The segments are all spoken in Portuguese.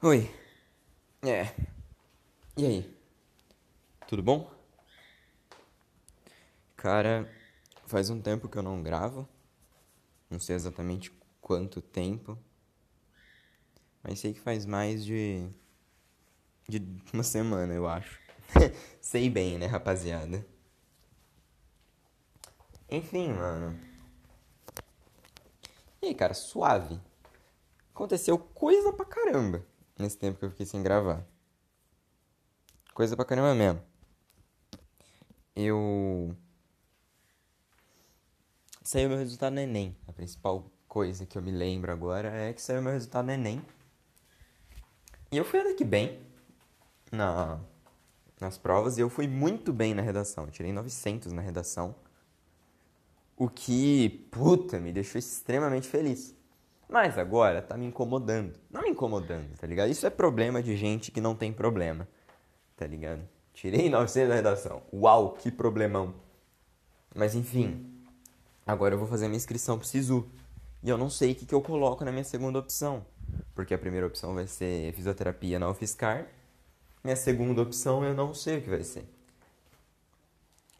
Oi. É. E aí? Tudo bom? Cara, faz um tempo que eu não gravo. Não sei exatamente quanto tempo. Mas sei que faz mais de. de uma semana, eu acho. sei bem, né, rapaziada? Enfim, mano. E aí, cara, suave. Aconteceu coisa pra caramba nesse tempo que eu fiquei sem gravar. Coisa pra caramba mesmo. Eu. Saiu meu resultado no Enem. A principal coisa que eu me lembro agora é que saiu meu resultado no Enem. E eu fui até que bem na, nas provas e eu fui muito bem na redação. Eu tirei 900 na redação. O que, puta, me deixou extremamente feliz. Mas agora tá me incomodando. Não me incomodando, tá ligado? Isso é problema de gente que não tem problema, tá ligado? Tirei 900 da redação. Uau, que problemão. Mas enfim, agora eu vou fazer minha inscrição pro SISU. E eu não sei o que, que eu coloco na minha segunda opção. Porque a primeira opção vai ser fisioterapia na UFSCar. Minha segunda opção eu não sei o que vai ser.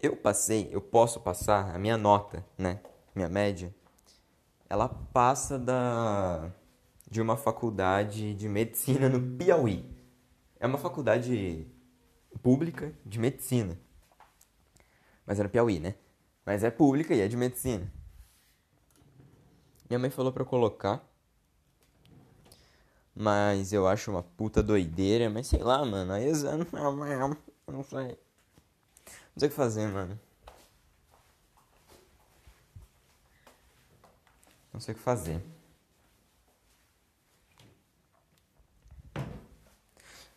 Eu passei, eu posso passar a minha nota, né? Minha média. Ela passa da de uma faculdade de medicina no Piauí. É uma faculdade pública de medicina. Mas no Piauí, né? Mas é pública e é de medicina. Minha mãe falou eu colocar. Mas eu acho uma puta doideira. Mas sei lá, mano. Aí eu não sei. Não sei o que fazer, mano. Não sei o que fazer.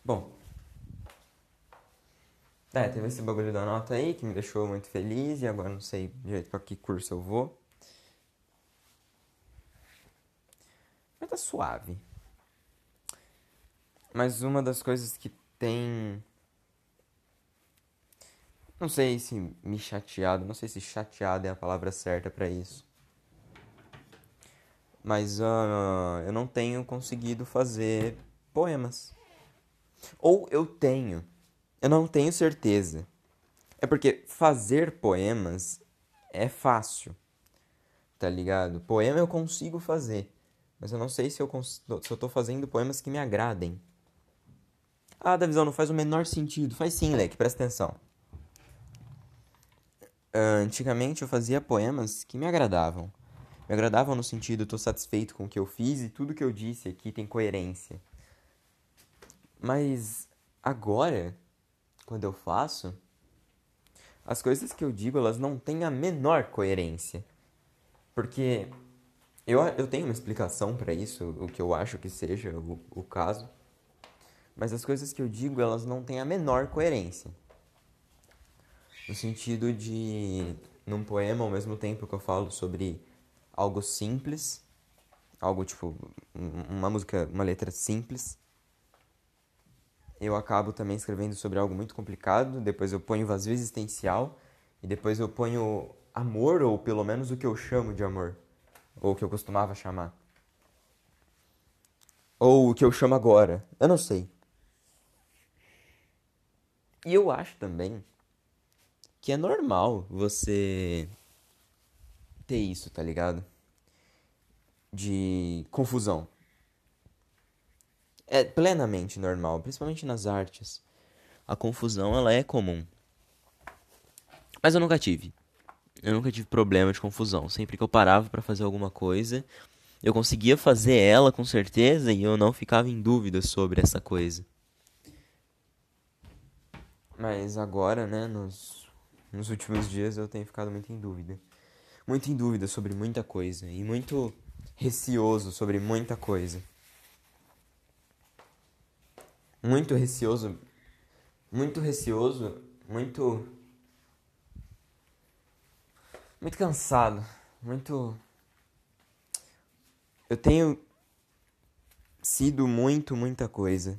Bom. É, teve esse bagulho da nota aí que me deixou muito feliz e agora não sei direito pra que curso eu vou. Mas tá suave. Mas uma das coisas que tem não sei se me chateado, não sei se chateado é a palavra certa para isso. Mas uh, eu não tenho conseguido fazer poemas. Ou eu tenho, eu não tenho certeza. É porque fazer poemas é fácil, tá ligado? Poema eu consigo fazer, mas eu não sei se eu, se eu tô fazendo poemas que me agradem. Ah, Davizão, não faz o menor sentido. Faz sim, Leque, presta atenção. Uh, antigamente eu fazia poemas que me agradavam. Me agradavam no sentido, estou satisfeito com o que eu fiz e tudo que eu disse aqui tem coerência. Mas agora, quando eu faço, as coisas que eu digo elas não têm a menor coerência. Porque eu, eu tenho uma explicação para isso, o que eu acho que seja o, o caso. Mas as coisas que eu digo elas não têm a menor coerência. No sentido de, num poema, ao mesmo tempo que eu falo sobre algo simples, algo tipo, uma música, uma letra simples, eu acabo também escrevendo sobre algo muito complicado, depois eu ponho vazio existencial, e depois eu ponho amor, ou pelo menos o que eu chamo de amor, ou o que eu costumava chamar. Ou o que eu chamo agora, eu não sei. E eu acho também que é normal você ter isso, tá ligado? De confusão. É plenamente normal, principalmente nas artes. A confusão, ela é comum. Mas eu nunca tive. Eu nunca tive problema de confusão. Sempre que eu parava para fazer alguma coisa, eu conseguia fazer ela com certeza e eu não ficava em dúvida sobre essa coisa. Mas agora, né, nos nos últimos dias eu tenho ficado muito em dúvida. Muito em dúvida sobre muita coisa e muito receoso sobre muita coisa. Muito receoso, muito receoso, muito muito cansado, muito eu tenho sido muito muita coisa.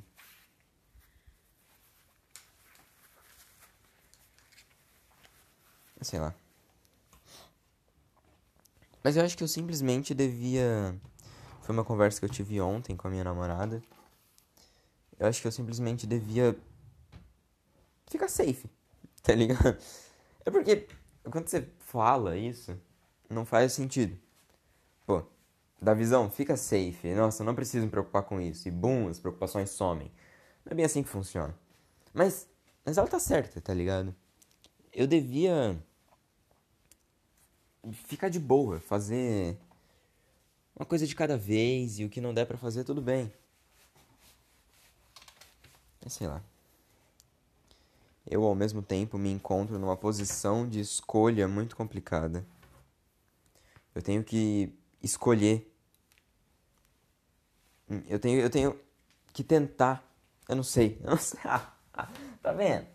Sei lá. Mas eu acho que eu simplesmente devia. Foi uma conversa que eu tive ontem com a minha namorada. Eu acho que eu simplesmente devia ficar safe, tá ligado? É porque quando você fala isso, não faz sentido. Pô, da visão, fica safe. Nossa, não preciso me preocupar com isso. E boom, as preocupações somem. Não é bem assim que funciona. Mas, mas ela tá certa, tá ligado? Eu devia ficar de boa, fazer uma coisa de cada vez e o que não der para fazer, tudo bem. É, sei lá. Eu, ao mesmo tempo, me encontro numa posição de escolha muito complicada. Eu tenho que escolher. Eu tenho, eu tenho que tentar. Eu não sei. Eu não sei. tá vendo?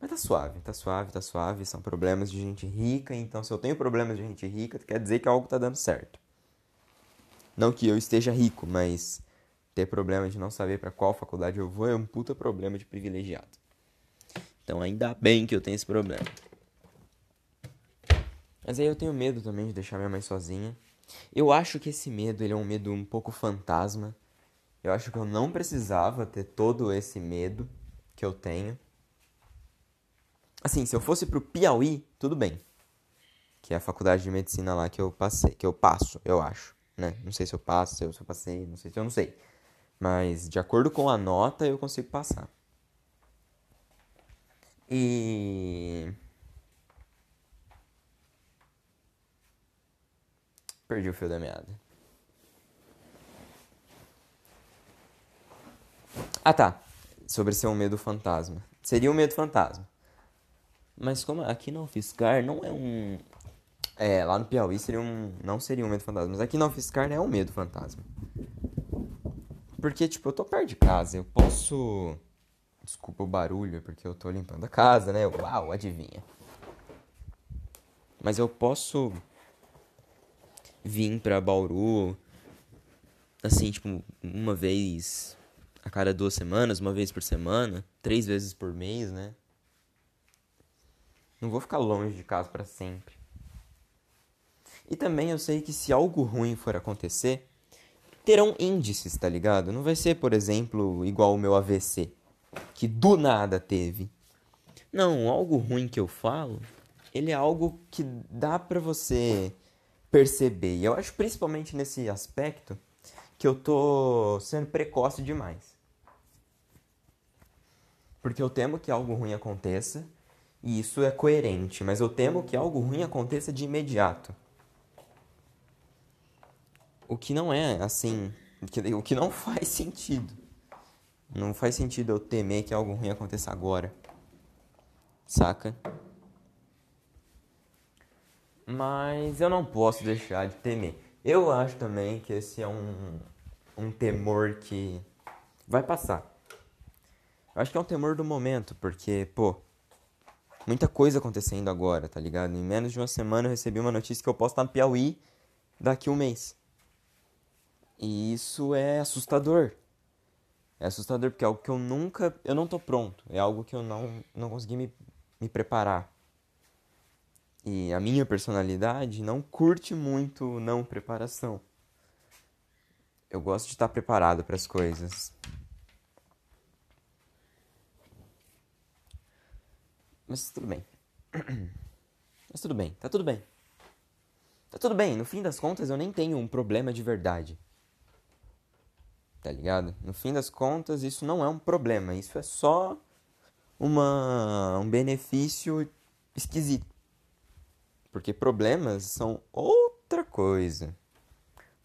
Mas tá suave, tá suave, tá suave. São problemas de gente rica, então se eu tenho problemas de gente rica, quer dizer que algo tá dando certo. Não que eu esteja rico, mas ter problema de não saber para qual faculdade eu vou é um puta problema de privilegiado. Então ainda bem que eu tenho esse problema. Mas aí eu tenho medo também de deixar minha mãe sozinha. Eu acho que esse medo ele é um medo um pouco fantasma. Eu acho que eu não precisava ter todo esse medo que eu tenho. Assim, se eu fosse pro Piauí, tudo bem. Que é a faculdade de medicina lá que eu passei, que eu passo, eu acho, né? Não sei se eu passo, se eu, se eu passei, não sei se eu não sei. Mas de acordo com a nota eu consigo passar. E Perdi o fio da meada. Ah tá. Sobre ser um medo fantasma. Seria um medo fantasma. Mas como aqui na UFSCar não é um. É, lá no Piauí seria um. Não seria um medo fantasma. Mas aqui na UFSCar é um medo fantasma. Porque, tipo, eu tô perto de casa. Eu posso. Desculpa o barulho, porque eu tô limpando a casa, né? Uau, adivinha. Mas eu posso vir pra Bauru, assim, tipo, uma vez a cada duas semanas, uma vez por semana, três vezes por mês, né? Não vou ficar longe de casa para sempre. E também eu sei que se algo ruim for acontecer, terão índices, tá ligado? Não vai ser, por exemplo, igual o meu AVC, que do nada teve. Não, algo ruim que eu falo, ele é algo que dá pra você perceber. E eu acho principalmente nesse aspecto que eu tô sendo precoce demais. Porque eu temo que algo ruim aconteça e isso é coerente, mas eu temo que algo ruim aconteça de imediato. O que não é assim, o que não faz sentido. Não faz sentido eu temer que algo ruim aconteça agora. Saca? Mas eu não posso deixar de temer. Eu acho também que esse é um, um temor que vai passar. Eu acho que é um temor do momento, porque, pô, muita coisa acontecendo agora, tá ligado? Em menos de uma semana eu recebi uma notícia que eu posso estar no Piauí daqui um mês. E isso é assustador. É assustador porque é algo que eu nunca. Eu não tô pronto. É algo que eu não, não consegui me, me preparar. E a minha personalidade não curte muito não preparação. Eu gosto de estar preparado para as coisas. Mas tudo bem. Mas tudo bem, tá tudo bem. Tá tudo bem, no fim das contas eu nem tenho um problema de verdade. Tá ligado? No fim das contas isso não é um problema, isso é só uma um benefício esquisito. Porque problemas são outra coisa.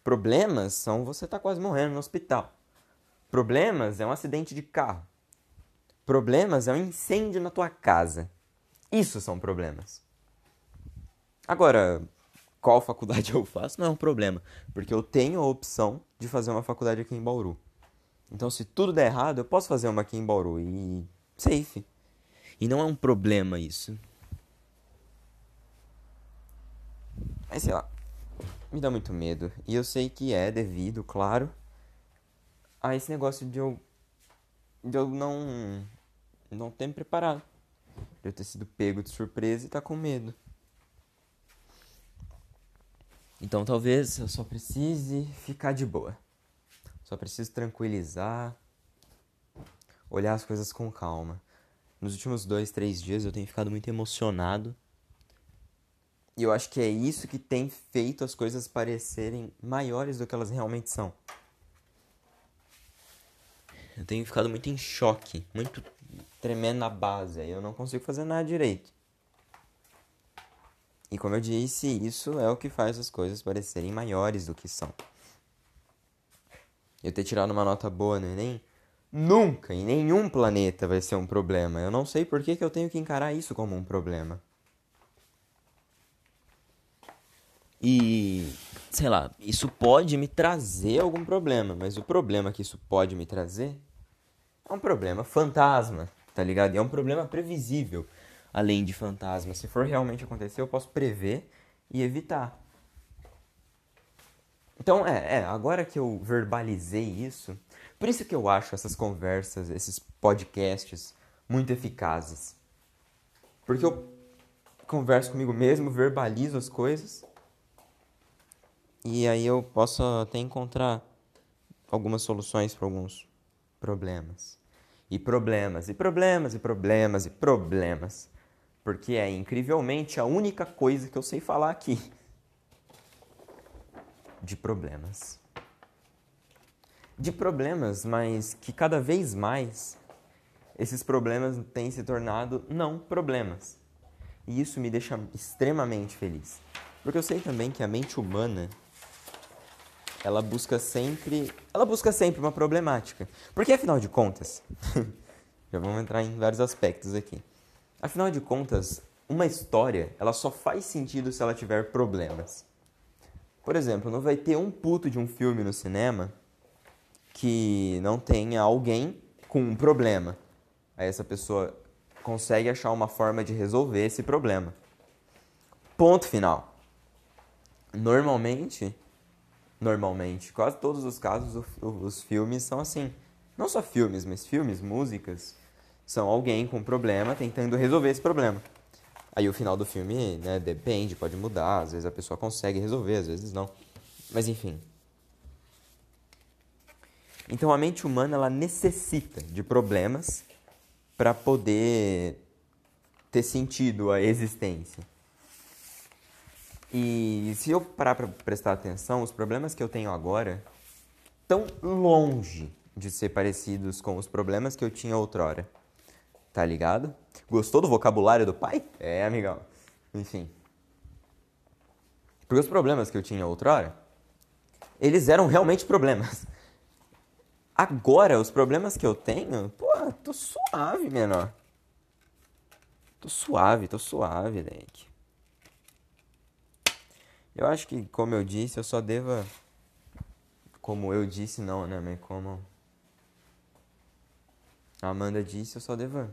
Problemas são você tá quase morrendo no hospital. Problemas é um acidente de carro. Problemas é um incêndio na tua casa. Isso são problemas. Agora, qual faculdade eu faço não é um problema, porque eu tenho a opção de fazer uma faculdade aqui em Bauru. Então, se tudo der errado, eu posso fazer uma aqui em Bauru e safe. E não é um problema isso. Mas sei lá, me dá muito medo. E eu sei que é devido, claro, a esse negócio de eu, de eu não, não ter me preparado. Eu ter sido pego de surpresa e tá com medo. Então talvez eu só precise ficar de boa. Só preciso tranquilizar, olhar as coisas com calma. Nos últimos dois, três dias eu tenho ficado muito emocionado. E eu acho que é isso que tem feito as coisas parecerem maiores do que elas realmente são. Eu tenho ficado muito em choque, muito tremendo na base, aí eu não consigo fazer nada direito. E como eu disse, isso é o que faz as coisas parecerem maiores do que são. Eu ter tirado uma nota boa no Enem, nunca em nenhum planeta vai ser um problema. Eu não sei por que, que eu tenho que encarar isso como um problema. E, sei lá, isso pode me trazer algum problema, mas o problema que isso pode me trazer é um problema fantasma, tá ligado? E é um problema previsível além de fantasma. Se for realmente acontecer, eu posso prever e evitar. Então, é, é, agora que eu verbalizei isso, por isso que eu acho essas conversas, esses podcasts muito eficazes. Porque eu converso comigo mesmo, verbalizo as coisas. E aí eu posso até encontrar algumas soluções para alguns problemas. E problemas, e problemas, e problemas, e problemas porque é incrivelmente a única coisa que eu sei falar aqui de problemas. De problemas, mas que cada vez mais esses problemas têm se tornado não problemas. E isso me deixa extremamente feliz. Porque eu sei também que a mente humana ela busca sempre, ela busca sempre uma problemática. Porque afinal de contas, já vamos entrar em vários aspectos aqui. Afinal de contas, uma história, ela só faz sentido se ela tiver problemas. Por exemplo, não vai ter um puto de um filme no cinema que não tenha alguém com um problema. Aí essa pessoa consegue achar uma forma de resolver esse problema. Ponto final. Normalmente, normalmente, quase todos os casos os filmes são assim. Não só filmes, mas filmes, músicas, são alguém com problema tentando resolver esse problema. Aí o final do filme, né, depende, pode mudar, às vezes a pessoa consegue resolver, às vezes não. Mas enfim. Então a mente humana ela necessita de problemas para poder ter sentido a existência. E se eu parar para prestar atenção, os problemas que eu tenho agora estão longe de ser parecidos com os problemas que eu tinha outrora. Tá ligado? Gostou do vocabulário do pai? É, amigão. Enfim. Porque os problemas que eu tinha outrora, eles eram realmente problemas. Agora, os problemas que eu tenho, pô, tô suave, menor. Tô suave, tô suave, Leque. Eu acho que, como eu disse, eu só devo. Como eu disse, não, né? Mas como a Amanda disse, eu só devo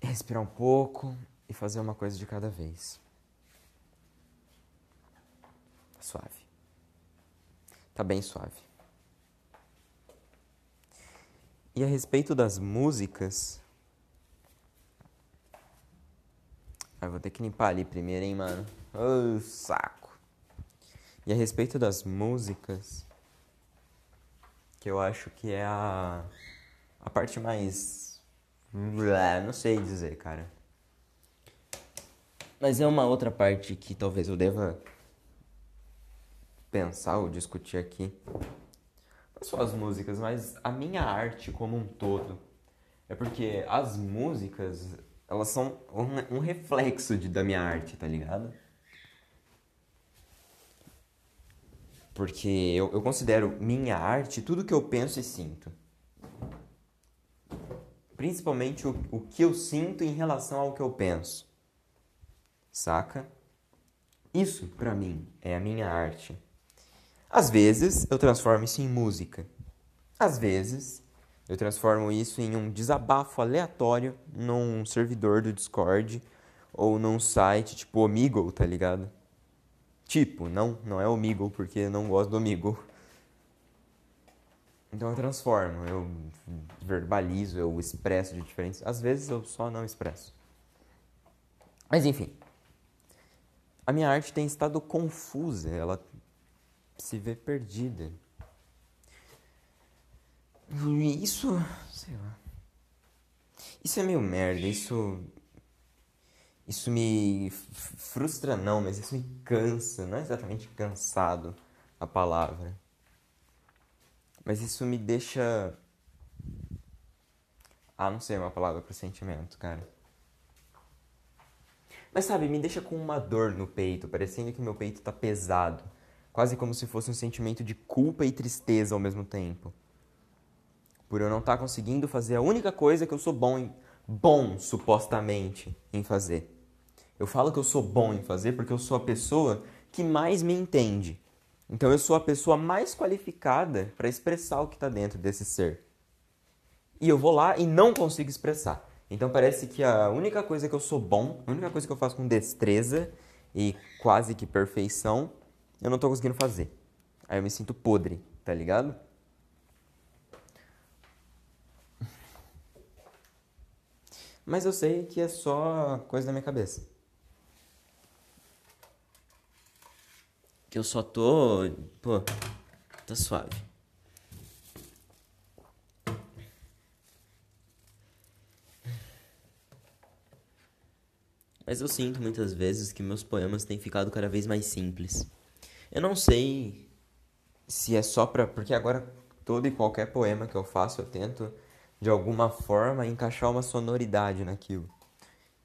respirar um pouco e fazer uma coisa de cada vez. Suave. Tá bem suave. E a respeito das músicas. Ah, vou ter que limpar ali primeiro, hein, mano? Ô, oh, saco. E a respeito das músicas. Que eu acho que é a. A parte mais não sei dizer, cara. Mas é uma outra parte que talvez eu deva pensar ou discutir aqui. Não só as músicas, mas a minha arte como um todo. É porque as músicas, elas são um, um reflexo de, da minha arte, tá ligado? Porque eu, eu considero minha arte tudo que eu penso e sinto principalmente o, o que eu sinto em relação ao que eu penso. Saca? Isso, para mim, é a minha arte. Às vezes, eu transformo isso em música. Às vezes, eu transformo isso em um desabafo aleatório num servidor do Discord ou num site tipo Omegle, tá ligado? Tipo, não, não é Omegle porque não gosto do Omegle. Então eu transformo, eu verbalizo, eu expresso de diferentes. Às vezes eu só não expresso. Mas enfim. A minha arte tem estado confusa, ela se vê perdida. Isso, sei lá. Isso é meio merda, isso isso me frustra não, mas isso me cansa, não é exatamente cansado a palavra. Mas isso me deixa ah, não sei uma palavra para sentimento, cara. Mas sabe, me deixa com uma dor no peito, parecendo que meu peito tá pesado, quase como se fosse um sentimento de culpa e tristeza ao mesmo tempo. Por eu não estar tá conseguindo fazer a única coisa que eu sou bom em, bom supostamente em fazer. Eu falo que eu sou bom em fazer porque eu sou a pessoa que mais me entende. Então eu sou a pessoa mais qualificada para expressar o que está dentro desse ser. E eu vou lá e não consigo expressar. Então parece que a única coisa que eu sou bom, a única coisa que eu faço com destreza e quase que perfeição, eu não estou conseguindo fazer. Aí eu me sinto podre, tá ligado? Mas eu sei que é só coisa da minha cabeça. Que eu só tô. Pô, tá suave. Mas eu sinto muitas vezes que meus poemas têm ficado cada vez mais simples. Eu não sei se é só pra. Porque agora todo e qualquer poema que eu faço eu tento de alguma forma encaixar uma sonoridade naquilo.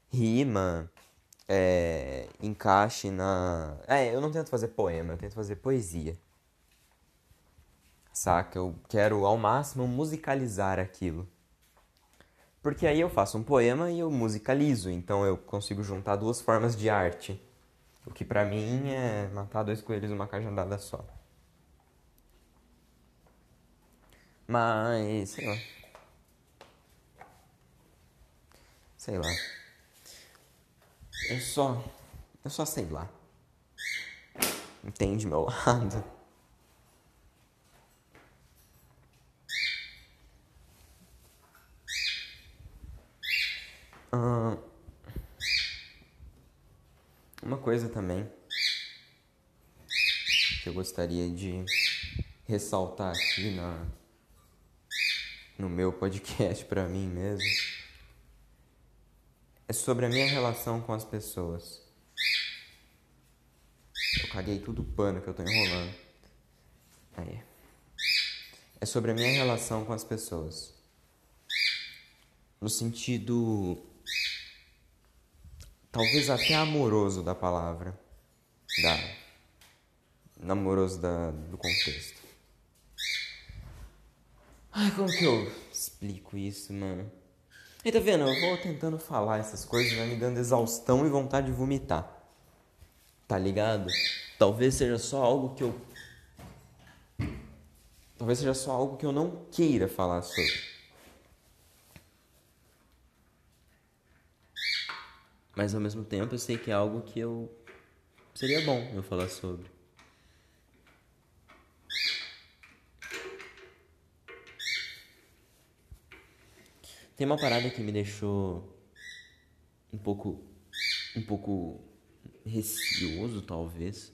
Rima, é, encaixe na. É, eu não tento fazer poema, eu tento fazer poesia. Saca? Eu quero ao máximo musicalizar aquilo. Porque aí eu faço um poema e eu musicalizo, então eu consigo juntar duas formas de arte. O que pra mim é matar dois coelhos numa cajadada só. Mas, sei lá. Sei lá. Eu só. Eu só sei lá. Entende meu lado? uma coisa também que eu gostaria de ressaltar aqui na, no meu podcast para mim mesmo é sobre a minha relação com as pessoas. Eu caguei tudo o pano que eu tô enrolando. Aí. É sobre a minha relação com as pessoas. No sentido. Talvez até amoroso da palavra. Da. Amoroso da, do contexto. Ai, como que eu explico isso, mano? Aí tá vendo? Eu vou tentando falar essas coisas, vai me dando exaustão e vontade de vomitar. Tá ligado? Talvez seja só algo que eu. Talvez seja só algo que eu não queira falar sobre. Mas ao mesmo tempo eu sei que é algo que eu. Seria bom eu falar sobre. Tem uma parada que me deixou um pouco um pouco receoso, talvez.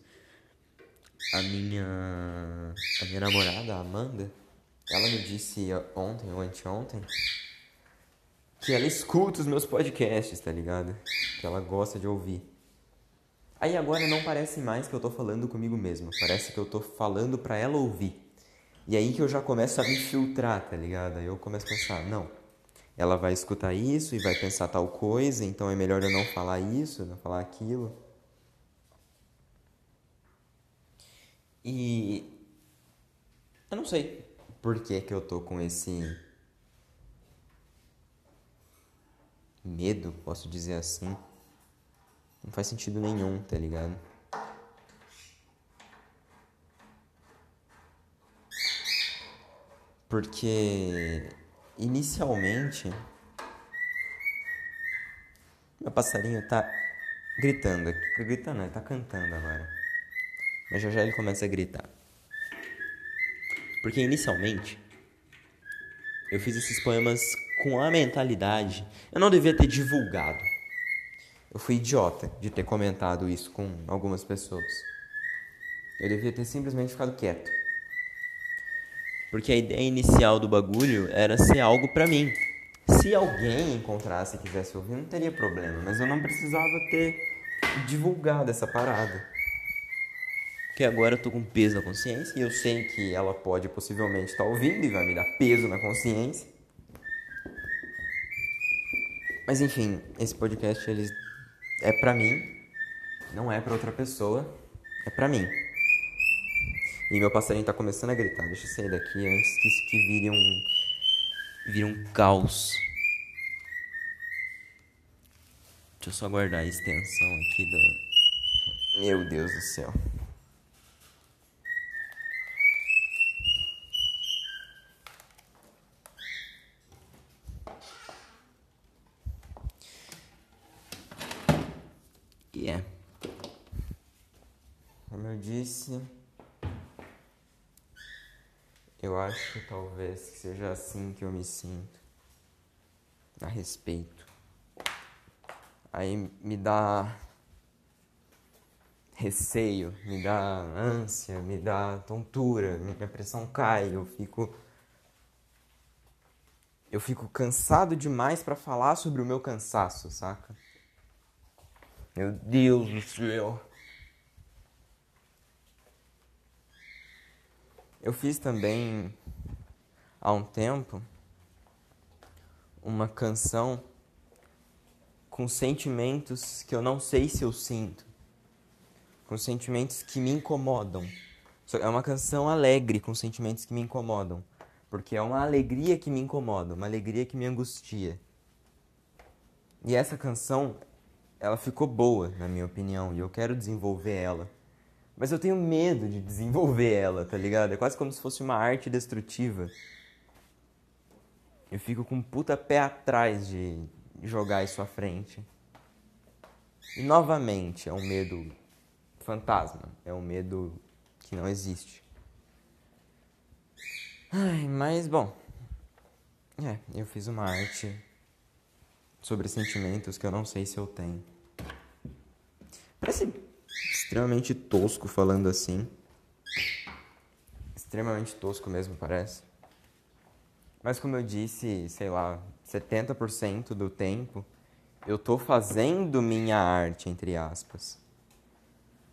A minha a minha namorada, a Amanda, ela me disse ontem ou anteontem que ela escuta os meus podcasts, tá ligado? Que ela gosta de ouvir. Aí agora não parece mais que eu tô falando comigo mesmo, parece que eu tô falando para ela ouvir. E aí que eu já começo a me filtrar, tá ligado? Aí eu começo a pensar, não, ela vai escutar isso e vai pensar tal coisa, então é melhor eu não falar isso, não falar aquilo. E eu não sei por que que eu tô com esse medo, posso dizer assim. Não faz sentido nenhum, tá ligado? Porque Inicialmente, meu passarinho tá gritando. Gritando, ele tá cantando agora. Mas já já ele começa a gritar. Porque inicialmente, eu fiz esses poemas com a mentalidade. Eu não devia ter divulgado. Eu fui idiota de ter comentado isso com algumas pessoas. Eu devia ter simplesmente ficado quieto. Porque a ideia inicial do bagulho era ser algo pra mim. Se alguém encontrasse e quisesse ouvir, não teria problema. Mas eu não precisava ter divulgado essa parada. Porque agora eu tô com peso na consciência e eu sei que ela pode possivelmente estar tá ouvindo e vai me dar peso na consciência. Mas enfim, esse podcast ele é pra mim, não é pra outra pessoa, é pra mim. E meu passarinho tá começando a gritar. Deixa eu sair daqui antes que isso aqui vire um. vire um caos. Deixa eu só guardar a extensão aqui do. Meu Deus do céu. E é. Como eu disse, eu acho talvez que seja assim que eu me sinto a respeito. Aí me dá receio, me dá ânsia, me dá tontura, minha pressão cai, eu fico eu fico cansado demais para falar sobre o meu cansaço, saca? Meu Deus do céu. Eu fiz também há um tempo uma canção com sentimentos que eu não sei se eu sinto, com sentimentos que me incomodam. É uma canção alegre com sentimentos que me incomodam, porque é uma alegria que me incomoda, uma alegria que me angustia. E essa canção, ela ficou boa, na minha opinião, e eu quero desenvolver ela. Mas eu tenho medo de desenvolver ela, tá ligado? É quase como se fosse uma arte destrutiva. Eu fico com um puta pé atrás de jogar isso à frente. E novamente, é um medo fantasma. É um medo que não existe. Ai, mas bom. É, eu fiz uma arte sobre sentimentos que eu não sei se eu tenho. Parece extremamente tosco falando assim. Extremamente tosco mesmo, parece. Mas como eu disse, sei lá, 70% do tempo eu tô fazendo minha arte, entre aspas.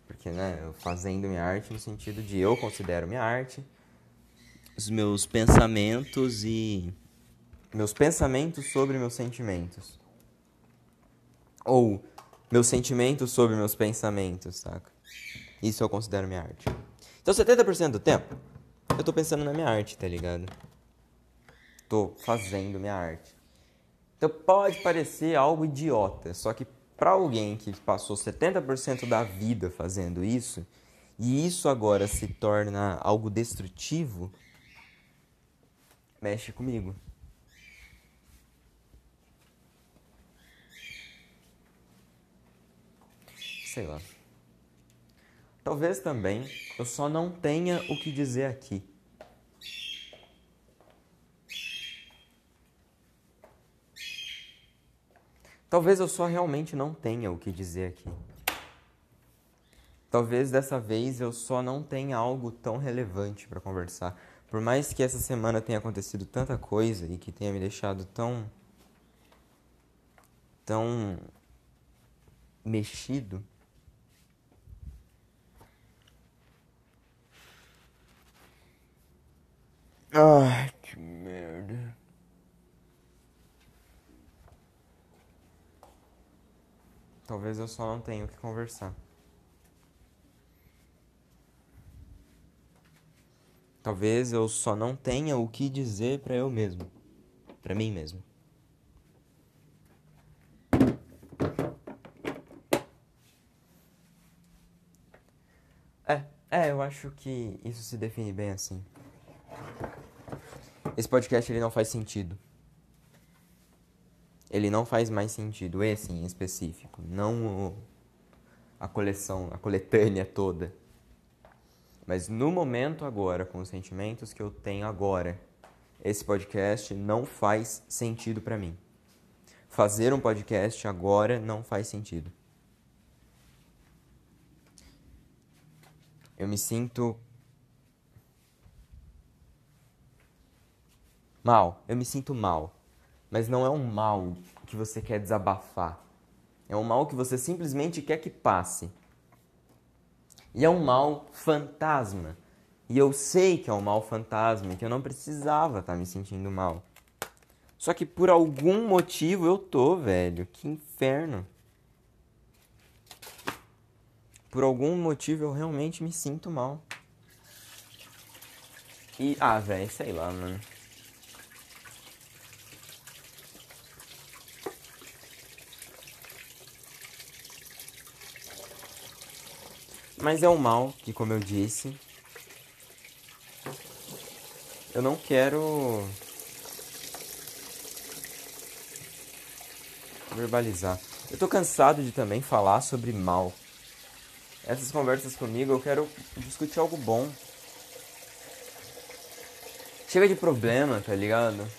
Porque, né, eu fazendo minha arte no sentido de eu considero minha arte, os meus pensamentos e meus pensamentos sobre meus sentimentos. Ou meus sentimentos sobre meus pensamentos, saca? Isso eu considero minha arte. Então 70% do tempo eu tô pensando na minha arte, tá ligado? Tô fazendo minha arte. Então pode parecer algo idiota, só que para alguém que passou 70% da vida fazendo isso, e isso agora se torna algo destrutivo, mexe comigo. Sei lá. Talvez também eu só não tenha o que dizer aqui. Talvez eu só realmente não tenha o que dizer aqui. Talvez dessa vez eu só não tenha algo tão relevante para conversar. Por mais que essa semana tenha acontecido tanta coisa e que tenha me deixado tão. tão. mexido. Ai, que merda. Talvez eu só não tenha o que conversar. Talvez eu só não tenha o que dizer para eu mesmo, para mim mesmo. É, é, eu acho que isso se define bem assim. Esse podcast ele não faz sentido. Ele não faz mais sentido, esse em específico, não o, a coleção, a coletânea toda. Mas no momento agora, com os sentimentos que eu tenho agora, esse podcast não faz sentido para mim. Fazer um podcast agora não faz sentido. eu me sinto mal. Eu me sinto mal. Mas não é um mal que você quer desabafar. É um mal que você simplesmente quer que passe. E é um mal fantasma. E eu sei que é um mal fantasma, que eu não precisava estar tá me sentindo mal. Só que por algum motivo eu tô, velho. Que inferno. Por algum motivo eu realmente me sinto mal. E, ah, velho, sei lá, mano. Mas é um mal que, como eu disse, eu não quero verbalizar. Eu tô cansado de também falar sobre mal. Essas conversas comigo eu quero discutir algo bom. Chega de problema, tá ligado?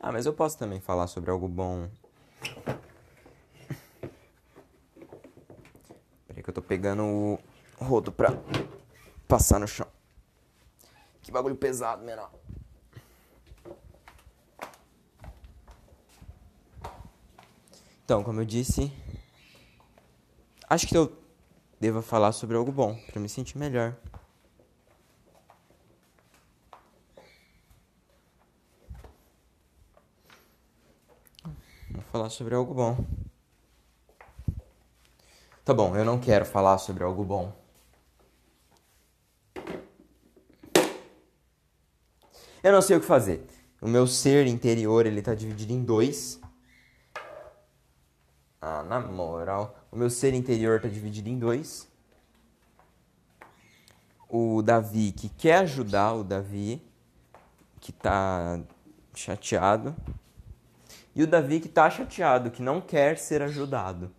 Ah, mas eu posso também falar sobre algo bom. que eu tô pegando o rodo pra passar no chão. Que bagulho pesado, menor. Então, como eu disse, acho que eu devo falar sobre algo bom para me sentir melhor. Vou falar sobre algo bom. Tá bom, eu não quero falar sobre algo bom. Eu não sei o que fazer. O meu ser interior, ele tá dividido em dois. Ah, na moral. O meu ser interior tá dividido em dois. O Davi que quer ajudar o Davi, que tá chateado. E o Davi que tá chateado, que não quer ser ajudado.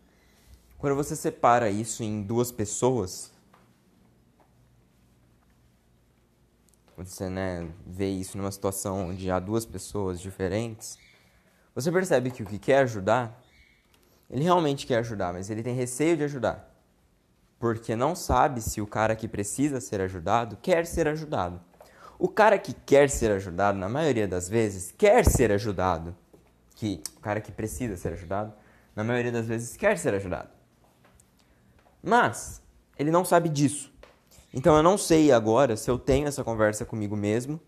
Quando você separa isso em duas pessoas, você né, vê isso numa situação onde há duas pessoas diferentes, você percebe que o que quer ajudar, ele realmente quer ajudar, mas ele tem receio de ajudar. Porque não sabe se o cara que precisa ser ajudado quer ser ajudado. O cara que quer ser ajudado, na maioria das vezes, quer ser ajudado. Que o cara que precisa ser ajudado, na maioria das vezes, quer ser ajudado. Mas ele não sabe disso. Então eu não sei agora se eu tenho essa conversa comigo mesmo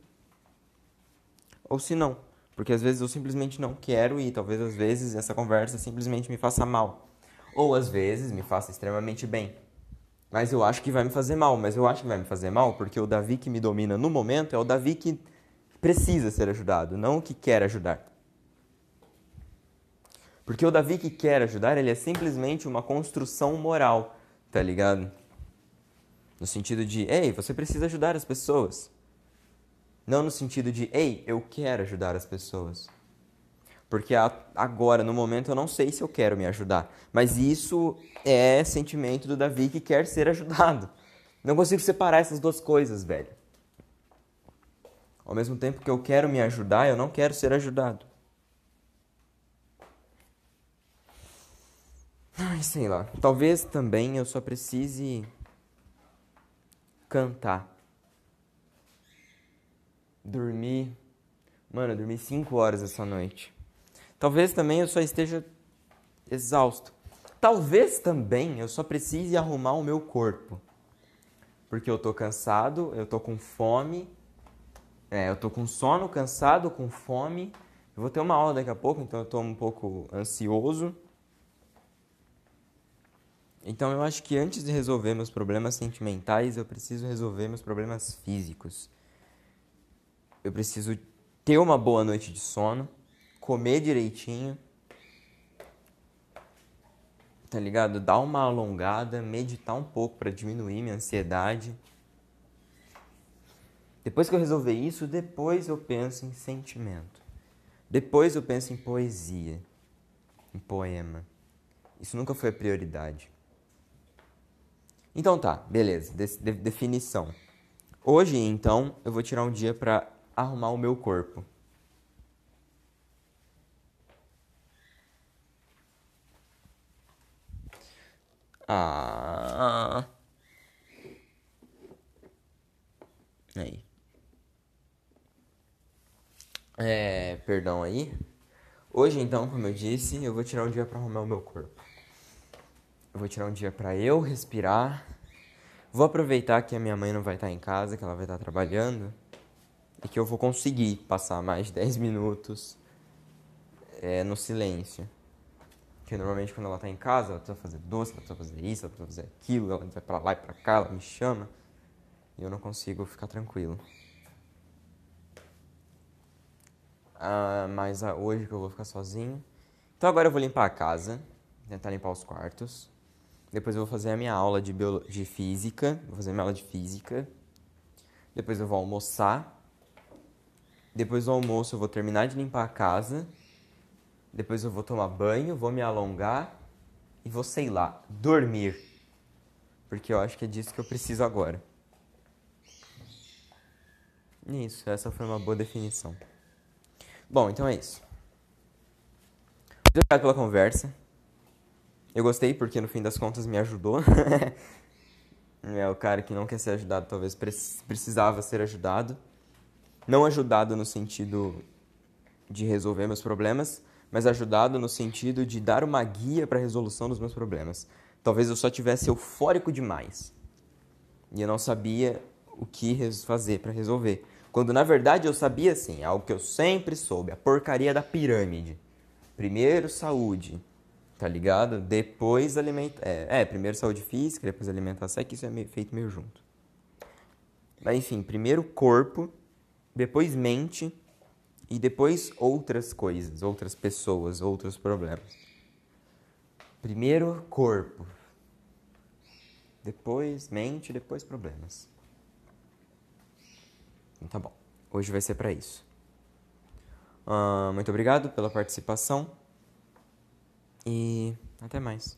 ou se não. Porque às vezes eu simplesmente não quero e talvez às vezes essa conversa simplesmente me faça mal. Ou às vezes me faça extremamente bem. Mas eu acho que vai me fazer mal. Mas eu acho que vai me fazer mal porque o Davi que me domina no momento é o Davi que precisa ser ajudado, não o que quer ajudar. Porque o Davi que quer ajudar, ele é simplesmente uma construção moral tá ligado? No sentido de, ei, você precisa ajudar as pessoas. Não no sentido de, ei, eu quero ajudar as pessoas. Porque agora, no momento, eu não sei se eu quero me ajudar. Mas isso é sentimento do Davi que quer ser ajudado. Não consigo separar essas duas coisas, velho. Ao mesmo tempo que eu quero me ajudar, eu não quero ser ajudado. Ai, sei lá. Talvez também eu só precise cantar. Dormir. Mano, eu dormi 5 horas essa noite. Talvez também eu só esteja exausto. Talvez também eu só precise arrumar o meu corpo. Porque eu tô cansado, eu tô com fome. É, eu tô com sono, cansado, com fome. Eu vou ter uma aula daqui a pouco, então eu tô um pouco ansioso. Então eu acho que antes de resolver meus problemas sentimentais, eu preciso resolver meus problemas físicos. Eu preciso ter uma boa noite de sono, comer direitinho, tá ligado? Dar uma alongada, meditar um pouco para diminuir minha ansiedade. Depois que eu resolver isso, depois eu penso em sentimento. Depois eu penso em poesia, em poema. Isso nunca foi a prioridade. Então tá, beleza, de de definição. Hoje, então, eu vou tirar um dia para arrumar o meu corpo. Ah. Aí. É, perdão aí. Hoje, então, como eu disse, eu vou tirar um dia para arrumar o meu corpo. Eu vou tirar um dia para eu respirar. Vou aproveitar que a minha mãe não vai estar em casa, que ela vai estar trabalhando, e que eu vou conseguir passar mais de 10 minutos é, no silêncio. Porque normalmente quando ela tá em casa, ela precisa fazer doce, ela precisa fazer isso, ela precisa fazer aquilo, ela vai pra lá e pra cá, ela me chama. E eu não consigo ficar tranquilo. Ah, mas ah, hoje que eu vou ficar sozinho. Então agora eu vou limpar a casa, tentar limpar os quartos. Depois eu vou fazer a minha aula de, biolo... de física. Vou fazer minha aula de física. Depois eu vou almoçar. Depois do almoço eu vou terminar de limpar a casa. Depois eu vou tomar banho, vou me alongar e vou, sei lá, dormir. Porque eu acho que é disso que eu preciso agora. Isso, essa foi uma boa definição. Bom, então é isso. Muito obrigado pela conversa. Eu gostei porque no fim das contas me ajudou. é o cara que não quer ser ajudado, talvez precisava ser ajudado. Não ajudado no sentido de resolver meus problemas, mas ajudado no sentido de dar uma guia para a resolução dos meus problemas. Talvez eu só tivesse eufórico demais e eu não sabia o que fazer para resolver. Quando na verdade eu sabia sim, algo que eu sempre soube, a porcaria da pirâmide. Primeiro saúde, tá ligado? Depois alimentação. É, é, primeiro saúde física, depois alimentação, é que isso é meio, feito meio junto. Mas enfim, primeiro corpo, depois mente e depois outras coisas, outras pessoas, outros problemas. Primeiro corpo, depois mente, depois problemas. Então tá bom. Hoje vai ser para isso. Uh, muito obrigado pela participação e até mais.